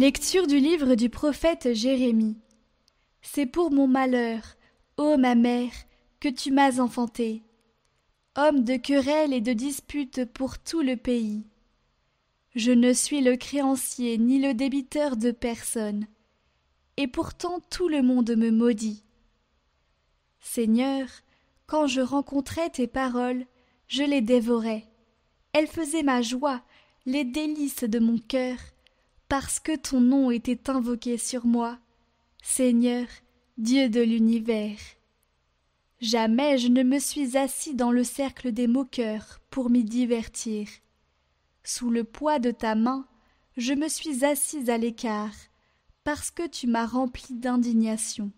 Lecture du livre du prophète Jérémie. C'est pour mon malheur, ô ma mère, que tu m'as enfanté. Homme de querelles et de disputes pour tout le pays. Je ne suis le créancier ni le débiteur de personne, et pourtant tout le monde me maudit. Seigneur, quand je rencontrais tes paroles, je les dévorais. Elles faisaient ma joie, les délices de mon cœur, parce que ton nom était invoqué sur moi, Seigneur, Dieu de l'univers. Jamais je ne me suis assis dans le cercle des moqueurs pour m'y divertir. Sous le poids de ta main, je me suis assise à l'écart, parce que tu m'as rempli d'indignation.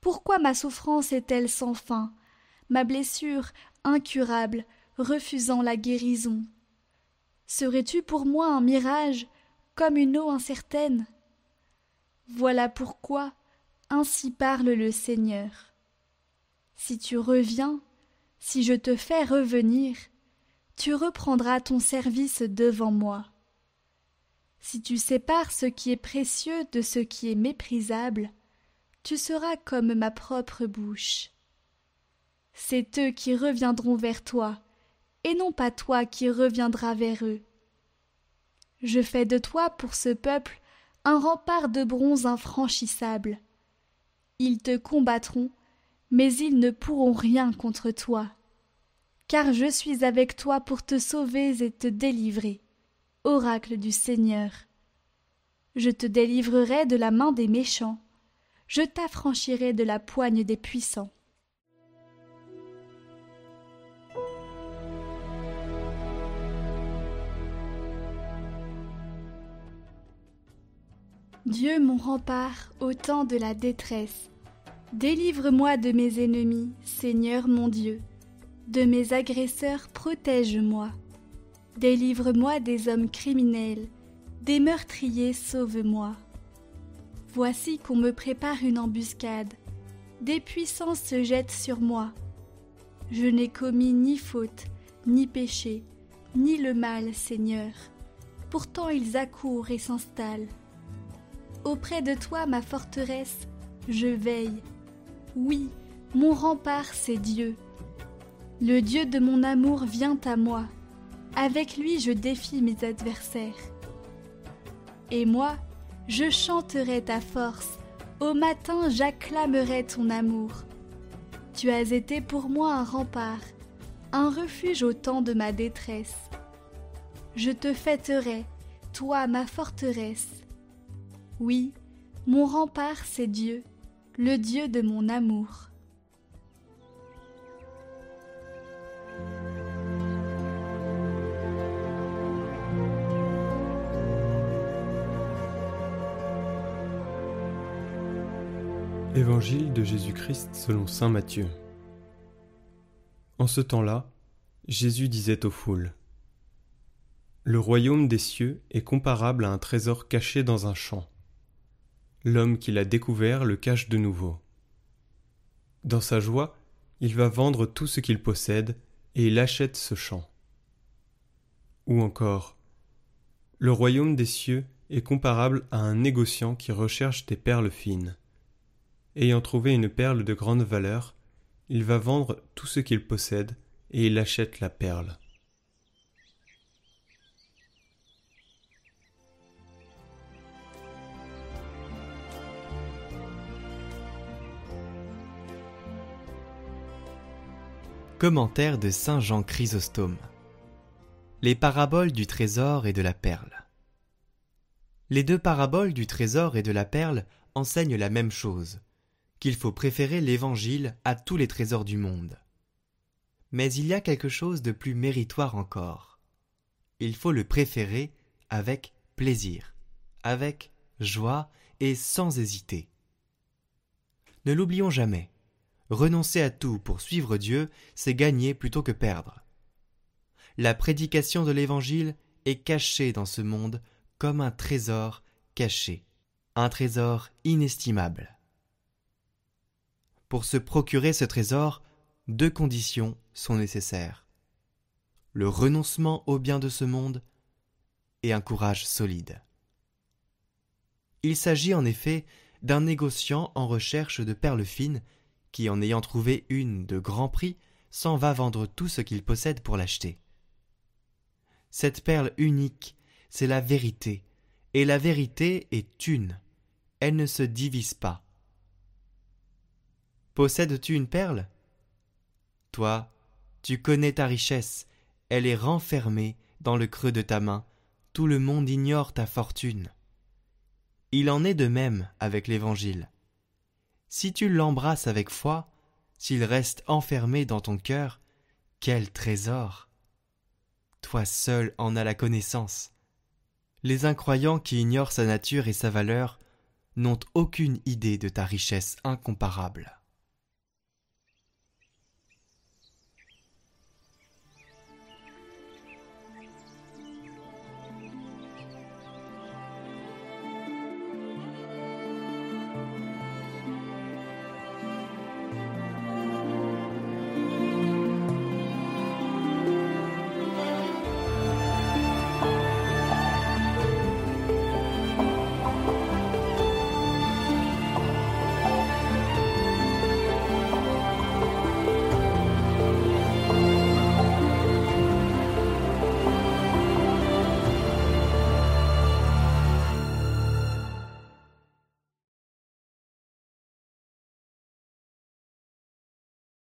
Pourquoi ma souffrance est-elle sans fin, ma blessure incurable, refusant la guérison Serais-tu pour moi un mirage comme une eau incertaine. Voilà pourquoi ainsi parle le Seigneur. Si tu reviens, si je te fais revenir, tu reprendras ton service devant moi. Si tu sépares ce qui est précieux de ce qui est méprisable, tu seras comme ma propre bouche. C'est eux qui reviendront vers toi, et non pas toi qui reviendras vers eux. Je fais de toi pour ce peuple un rempart de bronze infranchissable. Ils te combattront, mais ils ne pourront rien contre toi. Car je suis avec toi pour te sauver et te délivrer. Oracle du Seigneur. Je te délivrerai de la main des méchants, je t'affranchirai de la poigne des puissants. Dieu mon rempart au temps de la détresse. Délivre-moi de mes ennemis, Seigneur mon Dieu. De mes agresseurs, protège-moi. Délivre-moi des hommes criminels, des meurtriers, sauve-moi. Voici qu'on me prépare une embuscade. Des puissances se jettent sur moi. Je n'ai commis ni faute, ni péché, ni le mal, Seigneur. Pourtant ils accourent et s'installent. Auprès de toi, ma forteresse, je veille. Oui, mon rempart, c'est Dieu. Le Dieu de mon amour vient à moi. Avec lui, je défie mes adversaires. Et moi, je chanterai ta force. Au matin, j'acclamerai ton amour. Tu as été pour moi un rempart, un refuge au temps de ma détresse. Je te fêterai, toi ma forteresse. Oui, mon rempart, c'est Dieu, le Dieu de mon amour. Évangile de Jésus-Christ selon Saint Matthieu. En ce temps-là, Jésus disait aux foules Le royaume des cieux est comparable à un trésor caché dans un champ l'homme qui l'a découvert le cache de nouveau. Dans sa joie, il va vendre tout ce qu'il possède et il achète ce champ. Ou encore, le royaume des cieux est comparable à un négociant qui recherche des perles fines. Ayant trouvé une perle de grande valeur, il va vendre tout ce qu'il possède et il achète la perle. Commentaire de Saint Jean Chrysostome. Les paraboles du trésor et de la perle. Les deux paraboles du trésor et de la perle enseignent la même chose, qu'il faut préférer l'Évangile à tous les trésors du monde. Mais il y a quelque chose de plus méritoire encore. Il faut le préférer avec plaisir, avec joie et sans hésiter. Ne l'oublions jamais renoncer à tout pour suivre Dieu, c'est gagner plutôt que perdre. La prédication de l'Évangile est cachée dans ce monde comme un trésor caché, un trésor inestimable. Pour se procurer ce trésor, deux conditions sont nécessaires. Le renoncement au bien de ce monde et un courage solide. Il s'agit en effet d'un négociant en recherche de perles fines, qui, en ayant trouvé une de grand prix, s'en va vendre tout ce qu'il possède pour l'acheter. Cette perle unique, c'est la vérité, et la vérité est une, elle ne se divise pas. Possèdes-tu une perle? Toi, tu connais ta richesse, elle est renfermée dans le creux de ta main, tout le monde ignore ta fortune. Il en est de même avec l'Évangile. Si tu l'embrasses avec foi, s'il reste enfermé dans ton cœur, quel trésor Toi seul en as la connaissance. Les incroyants qui ignorent sa nature et sa valeur n'ont aucune idée de ta richesse incomparable.